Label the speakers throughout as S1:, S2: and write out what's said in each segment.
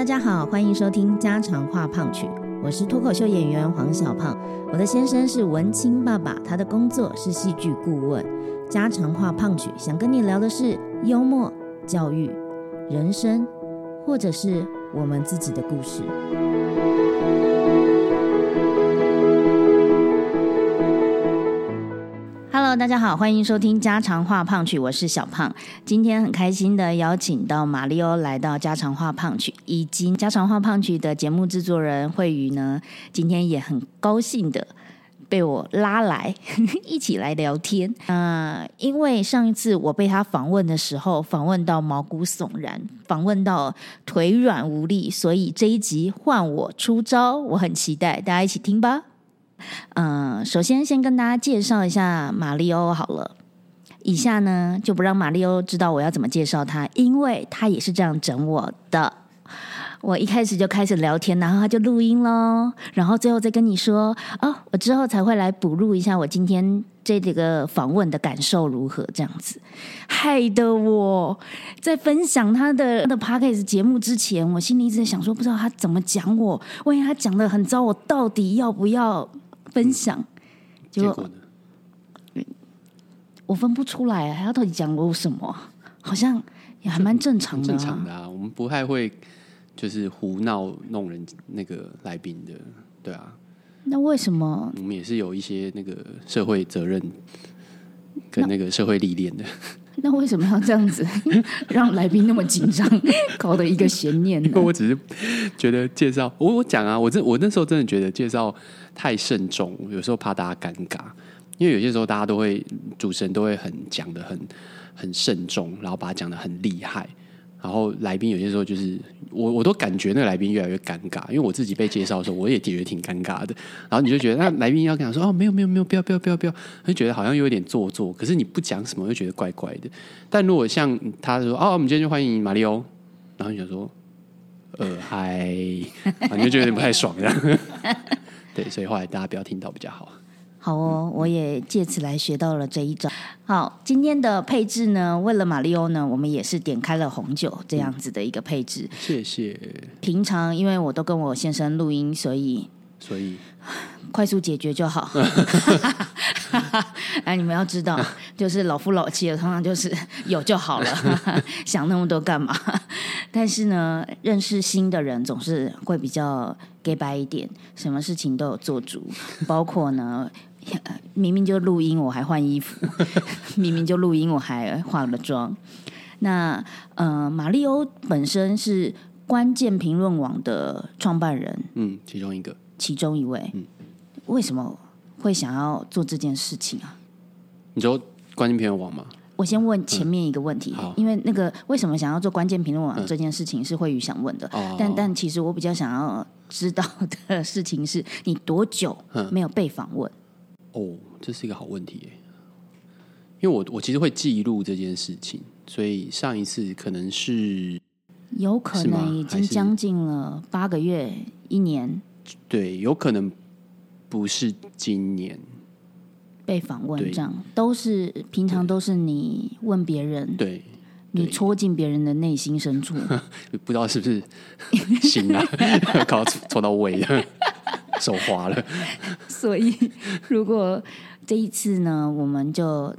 S1: 大家好，欢迎收听家常话胖曲，我是脱口秀演员黄小胖。我的先生是文青爸爸，他的工作是戏剧顾问。家常话胖曲想跟你聊的是幽默、教育、人生，或者是我们自己的故事。Hello，大家好，欢迎收听家常话胖曲，我是小胖。今天很开心的邀请到马里欧来到家常话胖曲，以及家常话胖曲的节目制作人慧宇呢，今天也很高兴的被我拉来 一起来聊天。啊，因为上一次我被他访问的时候，访问到毛骨悚然，访问到腿软无力，所以这一集换我出招，我很期待，大家一起听吧。嗯，首先先跟大家介绍一下马里欧好了。以下呢就不让马里欧知道我要怎么介绍他，因为他也是这样整我的。我一开始就开始聊天，然后他就录音喽，然后最后再跟你说哦，我之后才会来补录一下我今天这几个访问的感受如何，这样子。害得我在分享他的的 p o c a s t 节目之前，我心里一直在想说，不知道他怎么讲我，万一他讲的很糟，我到底要不要？分享，
S2: 结果呢？
S1: 我分不出来，他到底讲了什么？好像也还蛮正常的，
S2: 正常的啊。我们不太会就是胡闹弄人那个来宾的，对啊。
S1: 那为什么？
S2: 我们也是有一些那个社会责任跟那个社会历练的。
S1: 那为什么要这样子 让来宾那么紧张，搞得一个悬念？
S2: 因为我只是觉得介绍，我我讲啊，我这我那时候真的觉得介绍太慎重，有时候怕大家尴尬，因为有些时候大家都会主持人都会很讲的很很慎重，然后把它讲的很厉害。然后来宾有些时候就是我，我都感觉那个来宾越来越尴尬，因为我自己被介绍的时候，我也觉得挺尴尬的。然后你就觉得那来宾要跟他说哦，没有没有没有，不要不要不要不要，就觉得好像有点做作。可是你不讲什么，又觉得怪怪的。但如果像他说哦，我们今天就欢迎马里欧，然后你就说呃嗨，你就觉得有点不太爽这样。对，所以后来大家不要听到比较好。
S1: 好哦，我也借此来学到了这一招。好，今天的配置呢，为了马里欧呢，我们也是点开了红酒这样子的一个配置。
S2: 谢谢。
S1: 平常因为我都跟我先生录音，所以
S2: 所以
S1: 快速解决就好。哎，你们要知道，就是老夫老妻了，通常就是有就好了，想那么多干嘛？但是呢，认识新的人总是会比较 g 白一点，什么事情都有做主，包括呢。明明就录音，我还换衣服；明明就录音，我还化了妆。那呃，马里欧本身是关键评论网的创办人，
S2: 嗯，其中一个，
S1: 其中一位。嗯，为什么会想要做这件事情啊？
S2: 你说关键评论网吗？
S1: 我先问前面一个问题，因为那个为什么想要做关键评论网这件事情是慧宇想问的，但但其实我比较想要知道的事情是你多久没有被访问？
S2: 哦，这是一个好问题，因为我我其实会记录这件事情，所以上一次可能是
S1: 有可能已经将近了八个月、一年，
S2: 对，有可能不是今年。
S1: 被访问，这样都是平常都是你问别人，
S2: 对，
S1: 你戳进别人的内心深处，
S2: 不知道是不是行啊，搞戳到胃了。手滑了，
S1: 所以如果这一次呢，我们就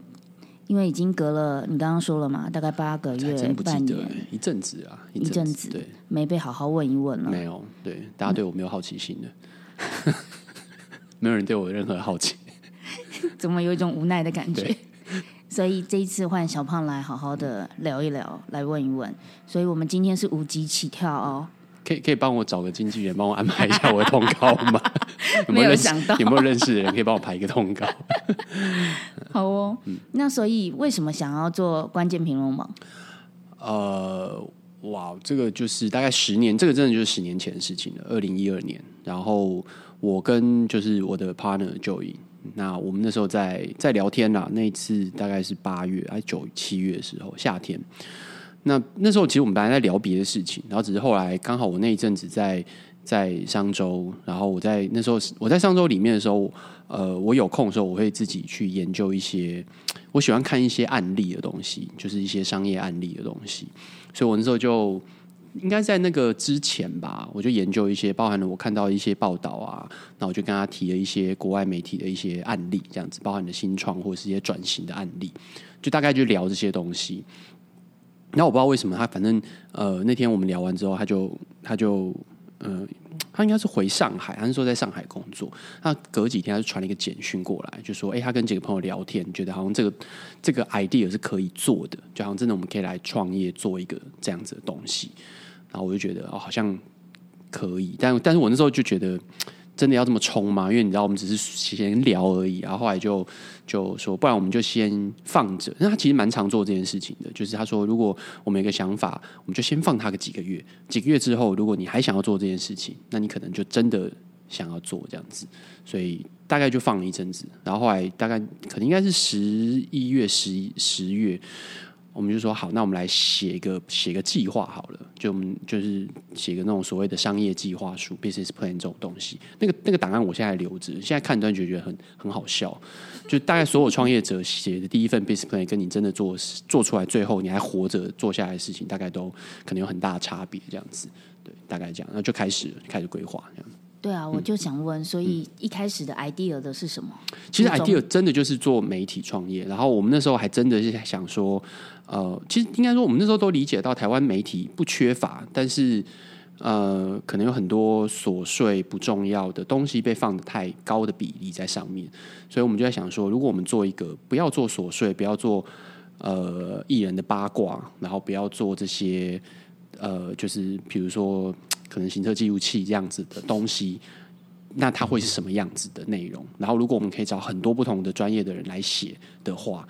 S1: 因为已经隔了，你刚刚说了嘛，大概八个月、半年、
S2: 一阵子啊，
S1: 一阵子，对，没被好好问一问了，
S2: 没有，对，大家对我没有好奇心的，没有人对我有任何好奇，
S1: 怎么有一种无奈的感觉？所以这一次换小胖来好好的聊一聊，来问一问，所以我们今天是五级起跳哦。
S2: 可以可以帮我找个经纪人帮我安排一下我的通告吗？
S1: 没有想到
S2: 有没有认识的人可以帮我排一个通告？
S1: 好哦，那所以为什么想要做关键评论网？
S2: 呃，哇，这个就是大概十年，这个真的就是十年前的事情了。二零一二年，然后我跟就是我的 partner Joey，那我们那时候在在聊天啦。那一次大概是八月还九七月的时候，夏天。那那时候其实我们本来在聊别的事情，然后只是后来刚好我那一阵子在在商周，然后我在那时候我在商周里面的时候，呃，我有空的时候我会自己去研究一些，我喜欢看一些案例的东西，就是一些商业案例的东西，所以我那时候就应该在那个之前吧，我就研究一些，包含了我看到一些报道啊，那我就跟他提了一些国外媒体的一些案例，这样子，包含的新创或者是一些转型的案例，就大概就聊这些东西。那我不知道为什么他，反正呃那天我们聊完之后，他就他就呃。他应该是回上海，还是说在上海工作？他隔几天他就传了一个简讯过来，就说：“哎，他跟几个朋友聊天，觉得好像这个这个 idea 是可以做的，就好像真的我们可以来创业做一个这样子的东西。”然后我就觉得哦，好像可以，但但是我那时候就觉得。真的要这么冲吗？因为你知道，我们只是闲聊而已。然后后来就就说，不然我们就先放着。那他其实蛮常做这件事情的，就是他说，如果我们有个想法，我们就先放他个几个月。几个月之后，如果你还想要做这件事情，那你可能就真的想要做这样子。所以大概就放了一阵子。然后后来大概可能应该是十一月、十一十月。我们就说好，那我们来写一个写个计划好了，就我们就是写个那种所谓的商业计划书 （business plan） 这种东西。那个那个档案我现在留着，现在看段就觉得很很好笑。就大概所有创业者写的第一份 business plan，跟你真的做做出来，最后你还活着做下来的事情，大概都可能有很大的差别。这样子，对，大概这样，那就开始开始规划这样。
S1: 对啊，我就想问，所以一开始的 idea 的是什么？
S2: 其实 idea 真的就是做媒体创业，然后我们那时候还真的是想说。呃，其实应该说，我们那时候都理解到台湾媒体不缺乏，但是呃，可能有很多琐碎不重要的东西被放的太高的比例在上面，所以我们就在想说，如果我们做一个不要做琐碎，不要做呃艺人的八卦，然后不要做这些呃，就是比如说可能行车记录器这样子的东西，那它会是什么样子的内容？然后如果我们可以找很多不同的专业的人来写的话。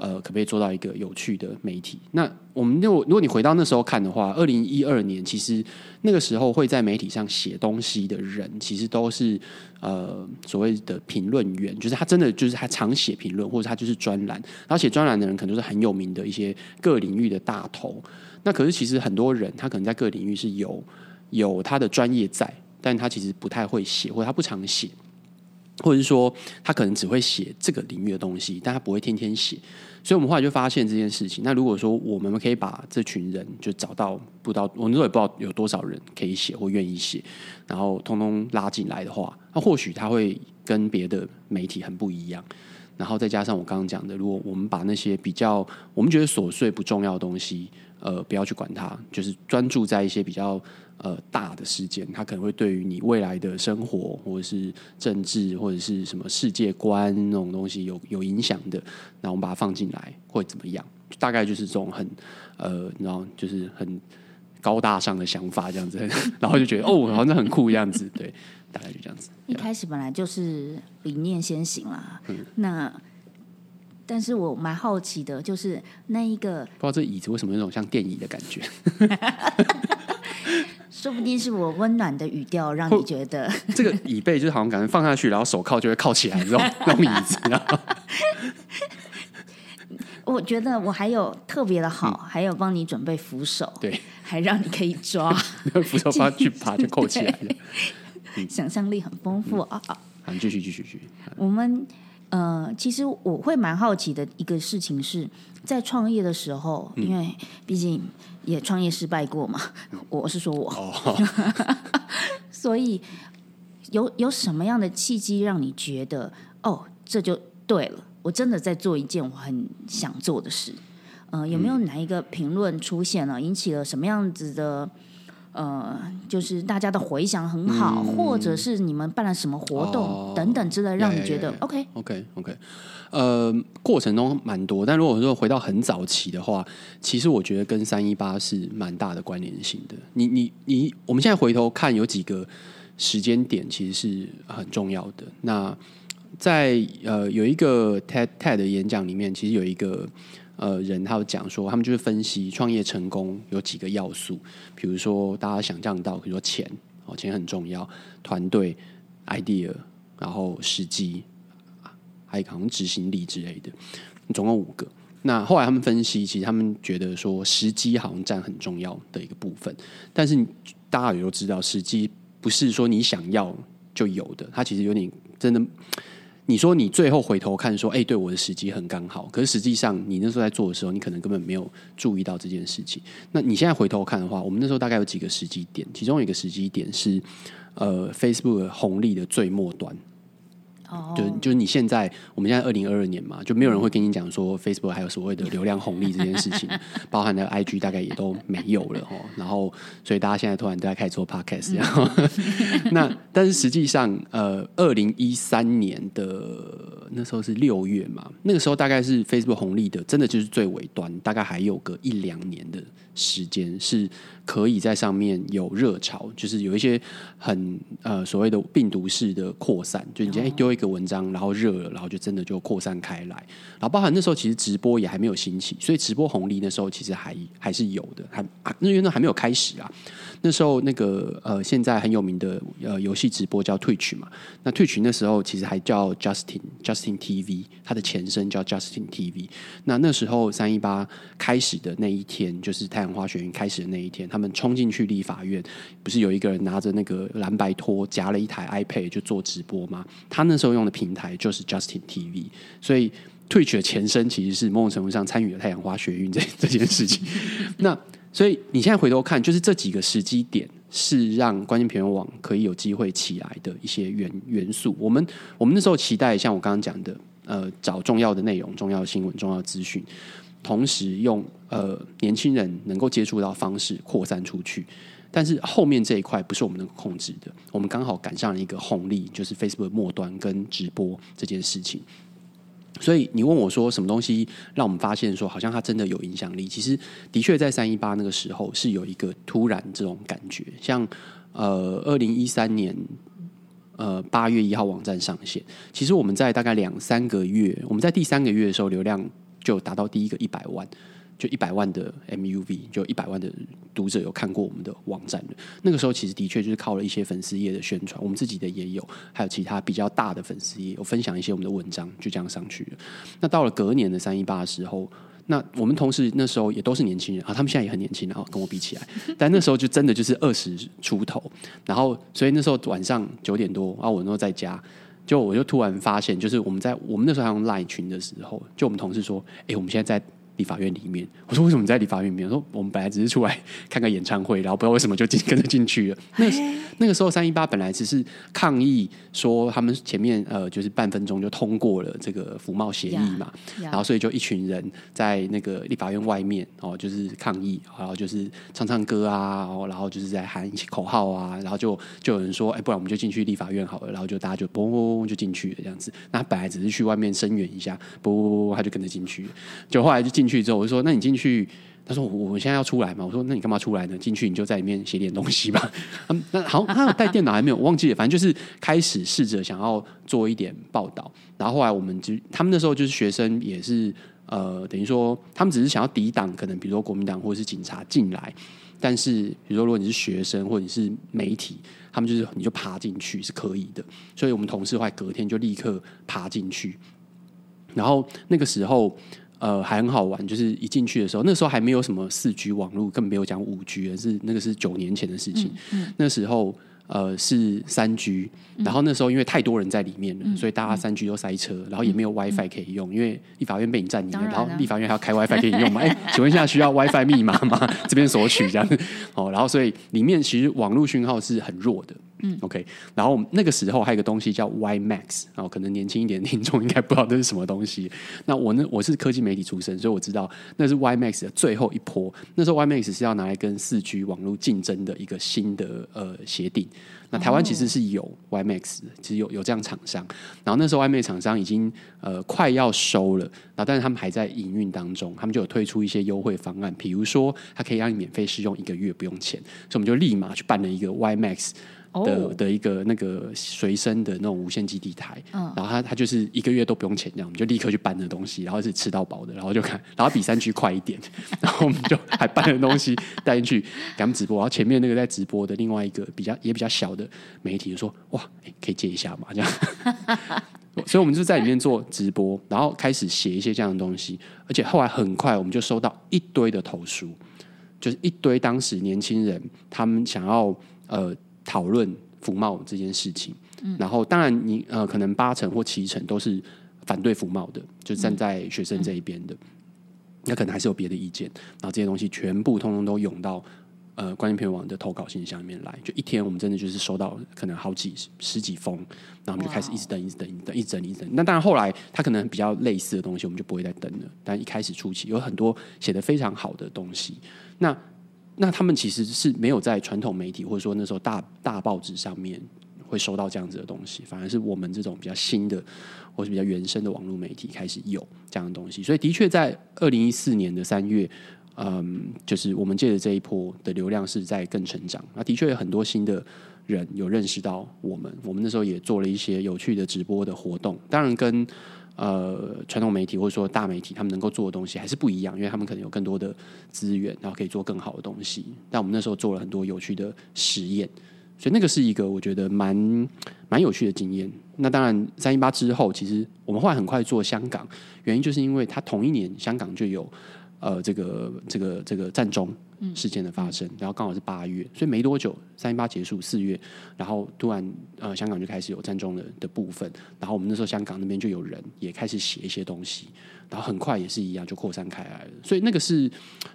S2: 呃，可不可以做到一个有趣的媒体？那我们如果如果你回到那时候看的话，二零一二年其实那个时候会在媒体上写东西的人，其实都是呃所谓的评论员，就是他真的就是他常写评论，或者他就是专栏。然后写专栏的人可能都是很有名的一些各领域的大头。那可是其实很多人他可能在各领域是有有他的专业在，但他其实不太会写，或者他不常写，或者是说他可能只会写这个领域的东西，但他不会天天写。所以，我们后来就发现这件事情。那如果说我们可以把这群人就找到，不知道我那时候也不知道有多少人可以写或愿意写，然后通通拉进来的话，那或许他会跟别的媒体很不一样。然后再加上我刚刚讲的，如果我们把那些比较我们觉得琐碎不重要的东西，呃，不要去管它，就是专注在一些比较。呃，大的事件，它可能会对于你未来的生活，或者是政治，或者是什么世界观那种东西有有影响的，那我们把它放进来会怎么样？大概就是这种很呃，然后就是很高大上的想法这样子，然后就觉得哦，好像很酷样子，对，大概就这样子。
S1: 一开始本来就是理念先行啦，那但是我蛮好奇的，就是那一个
S2: 不知道这椅子为什么有种像电椅的感觉。
S1: 说不定是我温暖的语调让你觉得
S2: 这个椅背就是好像感觉放下去，然后手铐就会靠起来这种 那种椅子。
S1: 我觉得我还有特别的好，还有帮你准备扶手，
S2: 对，
S3: 还让你可以抓
S2: 扶手，把去爬就扣起来了。
S1: 想象力很丰富啊！
S2: 好，继续继续继续。
S1: 我们呃，其实我会蛮好奇的一个事情是在创业的时候，因为毕竟。也创业失败过嘛？我是说我，所以有有什么样的契机让你觉得哦，这就对了？我真的在做一件我很想做的事。嗯，有没有哪一个评论出现了，引起了什么样子的？呃，就是大家的回响很好，或者是你们办了什么活动等等之类，让你觉得 OK
S2: OK OK。呃，过程中蛮多，但如果说回到很早期的话，其实我觉得跟三一八是蛮大的关联性的。你你你，我们现在回头看有几个时间点，其实是很重要的。那在呃有一个 TED TED 的演讲里面，其实有一个。呃，人他有讲说，他们就是分析创业成功有几个要素，比如说大家想象到，比如说钱哦，钱很重要，团队、idea，然后时机，还有可能执行力之类的，总共五个。那后来他们分析，其实他们觉得说，时机好像占很重要的一个部分。但是大家也都知道，时机不是说你想要就有的，它其实有点真的。你说你最后回头看说，哎，对我的时机很刚好，可是实际上你那时候在做的时候，你可能根本没有注意到这件事情。那你现在回头看的话，我们那时候大概有几个时机点，其中一个时机点是呃 Facebook 红利的最末端。就就是你现在，我们现在二零二二年嘛，就没有人会跟你讲说 Facebook 还有所谓的流量红利这件事情，包含的 IG 大概也都没有了哦。然后，所以大家现在突然都在开始做 Podcast，然后 那但是实际上，呃，二零一三年的那时候是六月嘛，那个时候大概是 Facebook 红利的，真的就是最尾端，大概还有个一两年的时间是可以在上面有热潮，就是有一些很呃所谓的病毒式的扩散，就你今天丢一。个文章，然后热了，然后就真的就扩散开来，然后包含那时候其实直播也还没有兴起，所以直播红利那时候其实还还是有的，还那因为那还没有开始啊。那时候那个呃现在很有名的呃游戏直播叫 Twitch 嘛，那 Twitch 那时候其实还叫 Justin Justin TV，它的前身叫 Justin TV。那那时候三一八开始的那一天，就是太阳花学院开始的那一天，他们冲进去立法院，不是有一个人拿着那个蓝白拖夹了一台 iPad 就做直播吗？他那时候。用的平台就是 Justin TV，所以 Twitch 的前身其实是某种程度上参与了太阳花学运这 这件事情。那所以你现在回头看，就是这几个时机点是让关键评论网可以有机会起来的一些元元素。我们我们那时候期待像我刚刚讲的，呃，找重要的内容、重要新闻、重要资讯，同时用呃年轻人能够接触到方式扩散出去。但是后面这一块不是我们能够控制的，我们刚好赶上了一个红利，就是 Facebook 末端跟直播这件事情。所以你问我说什么东西让我们发现说好像它真的有影响力？其实的确在三一八那个时候是有一个突然这种感觉，像呃二零一三年呃八月一号网站上线，其实我们在大概两三个月，我们在第三个月的时候流量就达到第一个一百万。就一百万的 MUV，就一百万的读者有看过我们的网站的。那个时候其实的确就是靠了一些粉丝页的宣传，我们自己的也有，还有其他比较大的粉丝页有分享一些我们的文章，就这样上去了。那到了隔年的三一八的时候，那我们同事那时候也都是年轻人啊，他们现在也很年轻，然后跟我比起来，但那时候就真的就是二十出头。然后所以那时候晚上九点多啊，我那时候在家，就我就突然发现，就是我们在我们那时候还用 Line 群的时候，就我们同事说，哎，我们现在在。立法院里面，我说为什么在立法院里面？我说我们本来只是出来看个演唱会，然后不知道为什么就进跟着进去了。那那个时候三一八本来只是抗议，说他们前面呃就是半分钟就通过了这个服贸协议嘛，然后所以就一群人在那个立法院外面哦，就是抗议，然后就是唱唱歌啊，然后就是在喊口号啊，然后就就有人说，哎，不然我们就进去立法院好了，然后就大家就嘣嘣嘣就进去了这样子。那本来只是去外面声援一下，嘣嘣嘣他就跟着进去，就后来就进。去之后，我就说：“那你进去？”他说：“我我现在要出来嘛。”我说：“那你干嘛出来呢？进去你就在里面写点东西吧。”嗯，那好，他有带电脑还没有？我忘记了。反正就是开始试着想要做一点报道。然后后来我们就他们那时候就是学生，也是呃，等于说他们只是想要抵挡可能比如说国民党或者是警察进来。但是比如说如果你是学生或者你是媒体，他们就是你就爬进去是可以的。所以我们同事后来隔天就立刻爬进去。然后那个时候。呃，还很好玩，就是一进去的时候，那时候还没有什么四 G 网络，更没有讲五 G，而是那个是九年前的事情。那时候呃是三 G，然后那时候因为太多人在里面了，所以大家三 G 都塞车，然后也没有 WiFi 可以用，因为立法院被你占领了，然后立法院还要开 WiFi 给你用嘛？哎，请问一下需要 WiFi 密码吗？这边索取这样子哦，然后所以里面其实网络讯号是很弱的。嗯，OK，然后那个时候还有一个东西叫 Y Max，然后可能年轻一点的听众应该不知道这是什么东西。那我呢，我是科技媒体出身，所以我知道那是 Y Max 的最后一波。那时候 Y Max 是要拿来跟四 G 网络竞争的一个新的呃协定。那台湾其实是有 Y Max，其实有有这样厂商。然后那时候 Y Max 厂商已经呃快要收了，然后但是他们还在营运当中，他们就有推出一些优惠方案，比如说它可以让你免费试用一个月不用钱，所以我们就立马去办了一个 Y Max。的的一个那个随身的那种无线基地台，然后他他就是一个月都不用钱，这样我们就立刻去搬那东西，然后是吃到饱的，然后就看，然后比三区快一点，然后我们就还搬了东西带进去给他们直播，然后前面那个在直播的另外一个比较也比较小的媒体就说哇，可以借一下嘛这样，所以我们就在里面做直播，然后开始写一些这样的东西，而且后来很快我们就收到一堆的投诉，就是一堆当时年轻人他们想要呃。讨论服贸这件事情，然后当然你呃可能八成或七成都是反对服贸的，就站在学生这一边的，那可能还是有别的意见，然后这些东西全部通通都涌到。呃，关键片网的投稿信箱里面来，就一天我们真的就是收到可能好几十几封，然后我们就开始一直等，一直等，一直等，一直等，一直等。那当然后来它可能比较类似的东西，我们就不会再等了。但一开始初期有很多写的非常好的东西，那那他们其实是没有在传统媒体或者说那时候大大报纸上面会收到这样子的东西，反而是我们这种比较新的或是比较原生的网络媒体开始有这样的东西。所以的确在二零一四年的三月。嗯，就是我们借的这一波的流量是在更成长。那的确有很多新的人有认识到我们。我们那时候也做了一些有趣的直播的活动，当然跟呃传统媒体或者说大媒体他们能够做的东西还是不一样，因为他们可能有更多的资源，然后可以做更好的东西。但我们那时候做了很多有趣的实验，所以那个是一个我觉得蛮蛮有趣的经验。那当然三一八之后，其实我们后来很快做香港，原因就是因为它同一年香港就有。呃，这个这个这个战中事件的发生，然后刚好是八月，所以没多久，三一八结束四月，然后突然呃，香港就开始有战中的的部分，然后我们那时候香港那边就有人也开始写一些东西，然后很快也是一样就扩散开来了，所以那个是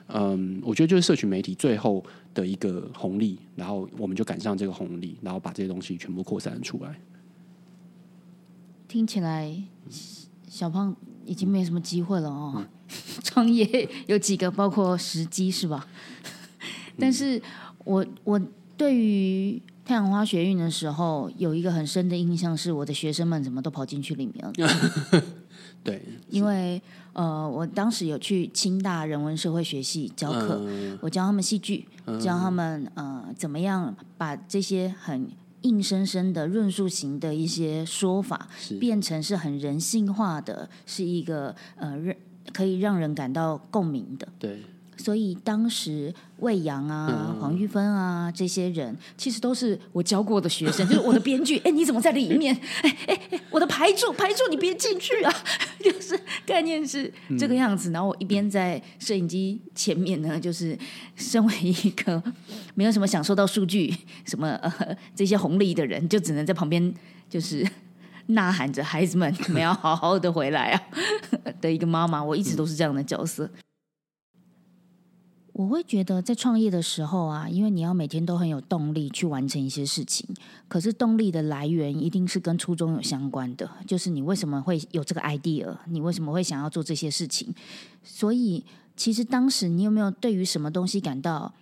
S2: 嗯，我觉得就是社群媒体最后的一个红利，然后我们就赶上这个红利，然后把这些东西全部扩散出来。
S1: 听起来小胖已经没什么机会了哦。创业有几个，包括时机是吧？但是我我对于太阳花学运的时候，有一个很深的印象，是我的学生们怎么都跑进去里面了。
S2: 对，
S1: 因为呃，我当时有去清大人文社会学系教课，我教他们戏剧，教他们呃怎么样把这些很硬生生的论述型的一些说法，变成是很人性化的，是一个呃认。可以让人感到共鸣的，
S2: 对。
S1: 所以当时魏阳啊、黄玉芬啊这些人，其实都是我教过的学生，就是我的编剧。哎，你怎么在里面？哎哎哎，我的排助排助，你别进去啊！就是概念是这个样子。然后我一边在摄影机前面呢，就是身为一个没有什么享受到数据、什么呃这些红利的人，就只能在旁边就是。呐喊着孩子们，你们要好好的回来啊！的一个妈妈，我一直都是这样的角色。我会觉得在创业的时候啊，因为你要每天都很有动力去完成一些事情，可是动力的来源一定是跟初衷有相关的，就是你为什么会有这个 idea，你为什么会想要做这些事情？所以，其实当时你有没有对于什么东西感到？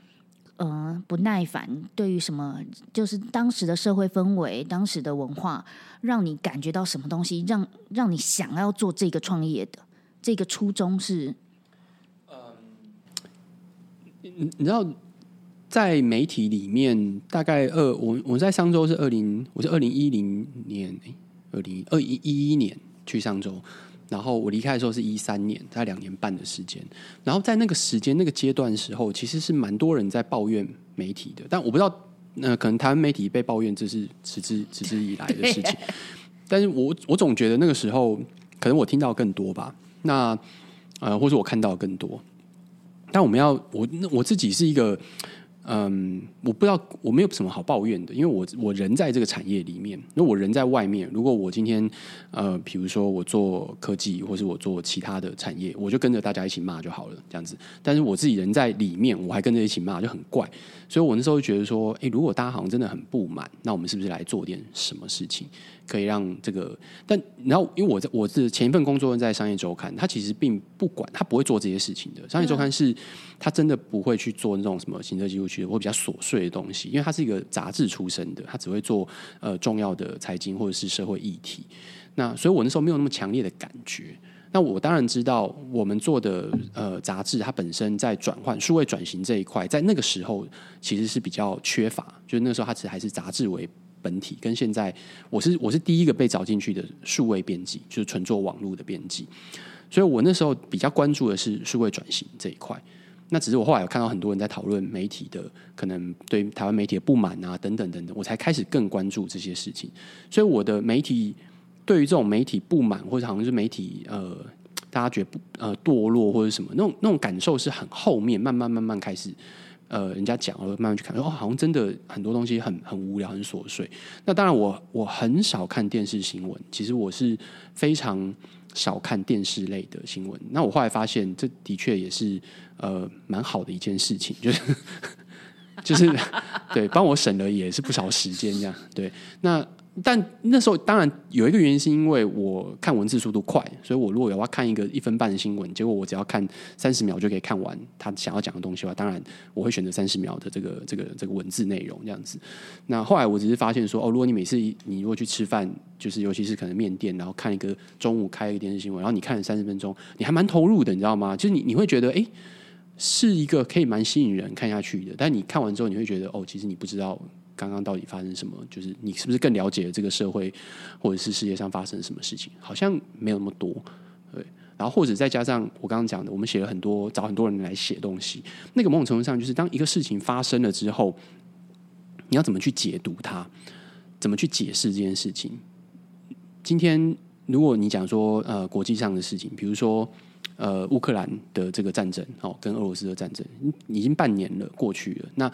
S1: 嗯，不耐烦。对于什么，就是当时的社会氛围、当时的文化，让你感觉到什么东西，让让你想要做这个创业的这个初衷是？嗯，
S2: 你你知道，在媒体里面，大概二我我在上周是二零，我是二零一零年，二零二一一一年去上周。然后我离开的时候是一三年，在两年半的时间。然后在那个时间、那个阶段时候，其实是蛮多人在抱怨媒体的。但我不知道，那可能台湾媒体被抱怨，这是持之持之以来的事情。但是我我总觉得那个时候，可能我听到更多吧。那呃，或者我看到更多。但我们要我我自己是一个。嗯，我不知道，我没有什么好抱怨的，因为我我人在这个产业里面，那我人在外面。如果我今天呃，比如说我做科技，或是我做其他的产业，我就跟着大家一起骂就好了，这样子。但是我自己人在里面，我还跟着一起骂，就很怪。所以我那时候就觉得说，哎，如果大家好像真的很不满，那我们是不是来做点什么事情？可以让这个，但然后因为我在我是前一份工作在商业周刊，他其实并不管，他不会做这些事情的。商业周刊是，他真的不会去做那种什么行车记录器或比较琐碎的东西，因为他是一个杂志出身的，他只会做呃重要的财经或者是社会议题。那所以我那时候没有那么强烈的感觉。那我当然知道，我们做的呃杂志，它本身在转换数位转型这一块，在那个时候其实是比较缺乏，就是那时候它其实还是杂志为。本体跟现在，我是我是第一个被找进去的数位编辑，就是纯做网络的编辑，所以我那时候比较关注的是数位转型这一块。那只是我后来有看到很多人在讨论媒体的可能对台湾媒体的不满啊，等等等等，我才开始更关注这些事情。所以我的媒体对于这种媒体不满，或者好像是媒体呃大家觉得不呃堕落或者什么那种那种感受是很后面慢慢慢慢开始。呃人家讲，我慢慢去看，哦，好像真的很多东西很很无聊，很琐碎。那当然我我很少看电视新闻，其实我是非常少看电视类的新闻。那我后来发现，这的确也是呃蛮好的一件事情，就是 就是 对帮我省了也是不少时间，这样对那。但那时候当然有一个原因，是因为我看文字速度快，所以我如果要看一个一分半的新闻，结果我只要看三十秒就可以看完他想要讲的东西的话，当然我会选择三十秒的这个这个这个文字内容这样子。那后来我只是发现说，哦，如果你每次你如果去吃饭，就是尤其是可能面店，然后看一个中午开一个电视新闻，然后你看了三十分钟，你还蛮投入的，你知道吗？就是你你会觉得，哎，是一个可以蛮吸引人看下去的。但你看完之后，你会觉得，哦，其实你不知道。刚刚到底发生什么？就是你是不是更了解这个社会，或者是世界上发生什么事情？好像没有那么多，对。然后或者再加上我刚刚讲的，我们写了很多，找很多人来写东西。那个某种程度上，就是当一个事情发生了之后，你要怎么去解读它？怎么去解释这件事情？今天如果你讲说呃国际上的事情，比如说呃乌克兰的这个战争，哦，跟俄罗斯的战争，已经半年了过去了，那。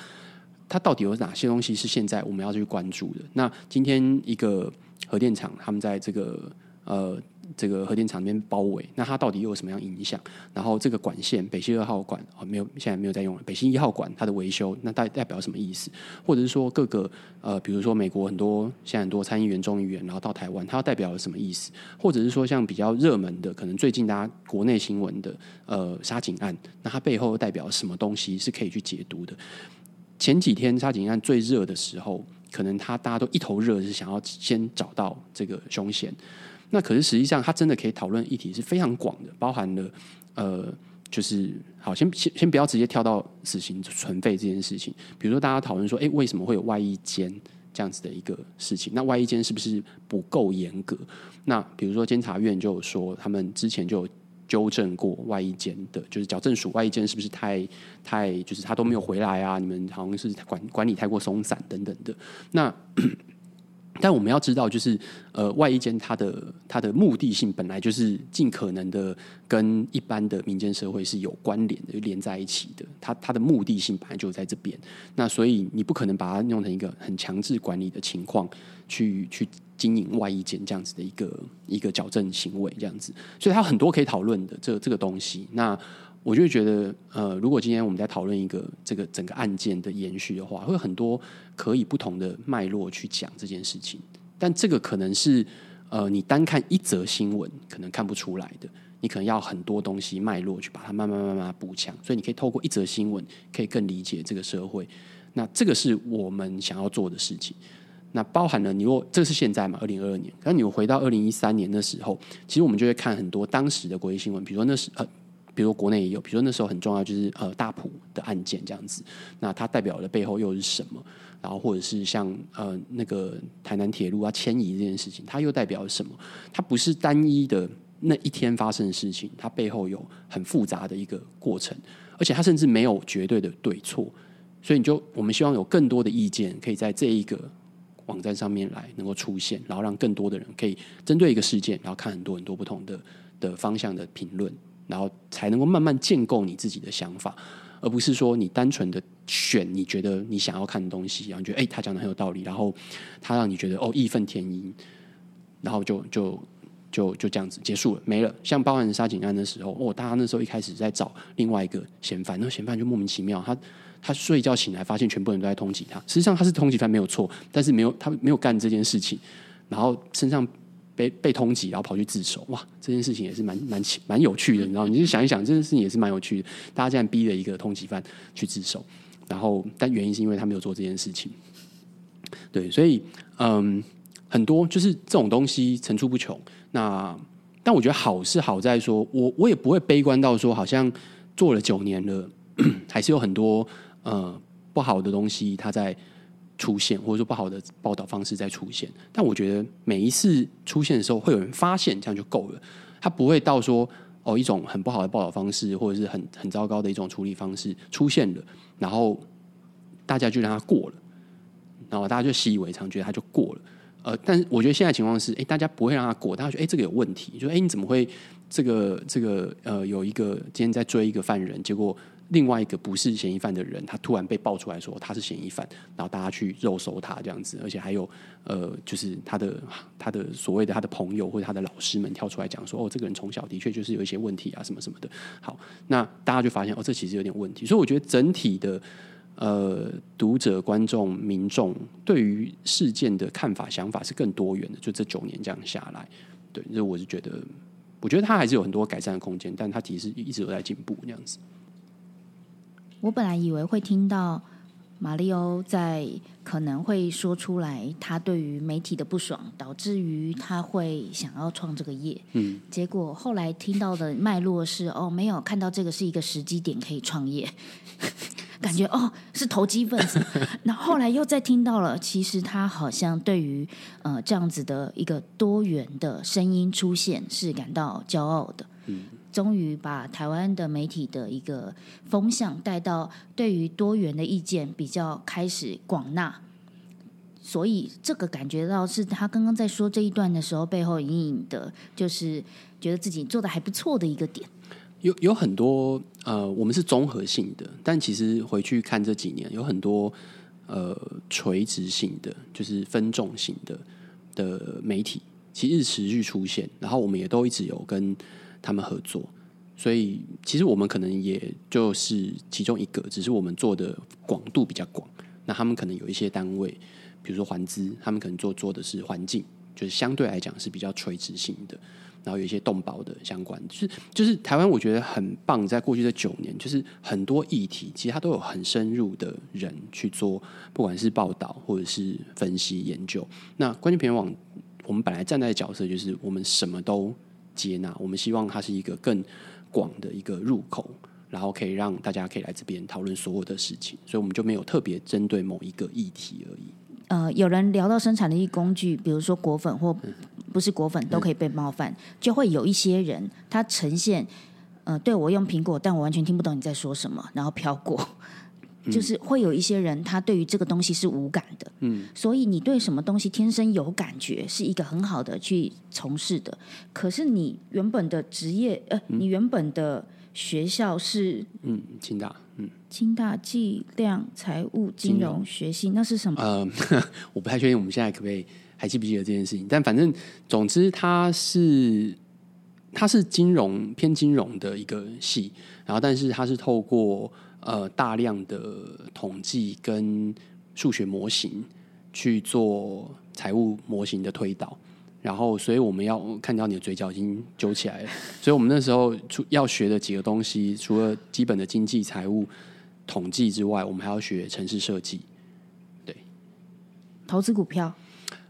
S2: 它到底有哪些东西是现在我们要去关注的？那今天一个核电厂，他们在这个呃这个核电厂里面包围，那它到底又有什么样影响？然后这个管线北溪二号管哦没有现在没有在用了，北溪一号管它的维修，那代代表什么意思？或者是说各个呃比如说美国很多现在很多参议员、众议员，然后到台湾，它代表了什么意思？或者是说像比较热门的，可能最近大家国内新闻的呃沙井案，那它背后代表什么东西是可以去解读的？前几天杀警案最热的时候，可能他大家都一头热，是想要先找到这个凶险。那可是实际上，他真的可以讨论议题是非常广的，包含了呃，就是好，先先先不要直接跳到死刑存废这件事情。比如说，大家讨论说，哎，为什么会有外衣间这样子的一个事情？那外衣间是不是不够严格？那比如说，监察院就有说，他们之前就有。纠正过外衣间的，就是矫正署外衣间是不是太太，就是他都没有回来啊？你们好像是管管理太过松散等等的。那但我们要知道，就是呃，外衣间它的它的目的性本来就是尽可能的跟一般的民间社会是有关联的，连在一起的。它它的目的性本来就在这边。那所以你不可能把它弄成一个很强制管理的情况去去。经营外衣间这样子的一个一个矫正行为，这样子，所以它很多可以讨论的这这个东西。那我就觉得，呃，如果今天我们在讨论一个这个整个案件的延续的话，会有很多可以不同的脉络去讲这件事情。但这个可能是呃，你单看一则新闻可能看不出来的，你可能要很多东西脉络去把它慢慢慢慢补强。所以你可以透过一则新闻，可以更理解这个社会。那这个是我们想要做的事情。那包含了你如果这是现在嘛，二零二二年，那你回到二零一三年的时候，其实我们就会看很多当时的国际新闻，比如说那时呃，比如说国内也有，比如说那时候很重要就是呃大埔的案件这样子，那它代表的背后又是什么？然后或者是像呃那个台南铁路啊迁移这件事情，它又代表什么？它不是单一的那一天发生的事情，它背后有很复杂的一个过程，而且它甚至没有绝对的对错，所以你就我们希望有更多的意见可以在这一个。网站上面来能够出现，然后让更多的人可以针对一个事件，然后看很多很多不同的的方向的评论，然后才能够慢慢建构你自己的想法，而不是说你单纯的选你觉得你想要看的东西，然后觉得哎他讲的很有道理，然后他让你觉得哦义愤填膺，然后就就就就这样子结束了，没了。像包含杀警案的时候，哦，大家那时候一开始在找另外一个嫌犯，那嫌犯就莫名其妙他。他睡觉醒来，发现全部人都在通缉他。实际上他是通缉犯没有错，但是没有他没有干这件事情，然后身上被被通缉，然后跑去自首。哇，这件事情也是蛮蛮蛮有趣的，你知道？你就想一想，这件事情也是蛮有趣的。大家这样逼了一个通缉犯去自首，然后但原因是因为他没有做这件事情。对，所以嗯，很多就是这种东西层出不穷。那但我觉得好是好在说，我我也不会悲观到说，好像做了九年了，还是有很多。呃，不好的东西它在出现，或者说不好的报道方式在出现。但我觉得每一次出现的时候，会有人发现，这样就够了。他不会到说哦，一种很不好的报道方式，或者是很很糟糕的一种处理方式出现了，然后大家就让他过了，然后大家就习以为常，觉得他就过了。呃，但我觉得现在情况是，哎，大家不会让他过，大家觉得哎，这个有问题，就哎，你怎么会这个这个呃，有一个今天在追一个犯人，结果。另外一个不是嫌疑犯的人，他突然被爆出来说他是嫌疑犯，然后大家去肉搜他这样子，而且还有呃，就是他的他的所谓的他的朋友或者他的老师们跳出来讲说，哦，这个人从小的确就是有一些问题啊，什么什么的。好，那大家就发现哦，这其实有点问题。所以我觉得整体的呃读者、观众、民众对于事件的看法、想法是更多元的。就这九年这样下来，对，所以我是觉得。我觉得他还是有很多改善的空间，但他其实一直都在进步那样子。
S1: 我本来以为会听到马里欧在可能会说出来他对于媒体的不爽，导致于他会想要创这个业。嗯，结果后来听到的脉络是哦，没有看到这个是一个时机点可以创业。感觉哦是投机分子，那后来又再听到了，其实他好像对于呃这样子的一个多元的声音出现是感到骄傲的。嗯，终于把台湾的媒体的一个风向带到对于多元的意见比较开始广纳，所以这个感觉到是他刚刚在说这一段的时候背后隐隐的，就是觉得自己做的还不错的一个点。
S2: 有有很多呃，我们是综合性的，但其实回去看这几年，有很多呃垂直性的，就是分众性的的媒体，其实持续出现，然后我们也都一直有跟他们合作，所以其实我们可能也就是其中一个，只是我们做的广度比较广。那他们可能有一些单位，比如说环资，他们可能做做的是环境，就是相对来讲是比较垂直性的。然后有一些动保的相关，就是就是台湾，我觉得很棒。在过去的九年，就是很多议题，其实它都有很深入的人去做，不管是报道或者是分析研究。那关键评论网，我们本来站在的角色就是我们什么都接纳，我们希望它是一个更广的一个入口，然后可以让大家可以来这边讨论所有的事情，所以我们就没有特别针对某一个议题而已。
S1: 呃，有人聊到生产力工具，比如说果粉或不是果粉都可以被冒犯，就会有一些人他呈现，呃，对我用苹果，但我完全听不懂你在说什么，然后飘过，就是会有一些人他对于这个东西是无感的，嗯，所以你对什么东西天生有感觉，是一个很好的去从事的，可是你原本的职业，呃，你原本的学校是，
S2: 嗯，清大。
S1: 嗯清大计量财务金融学系，那是什么？
S2: 呃，我不太确定，我们现在可不可以还记不记得这件事情？但反正总之，它是它是金融偏金融的一个系，然后但是它是透过呃大量的统计跟数学模型去做财务模型的推导。然后，所以我们要看到你的嘴角已经揪起来了。所以我们那时候除要学的几个东西，除了基本的经济、财务、统计之外，我们还要学城市设计。对，
S1: 投资股票。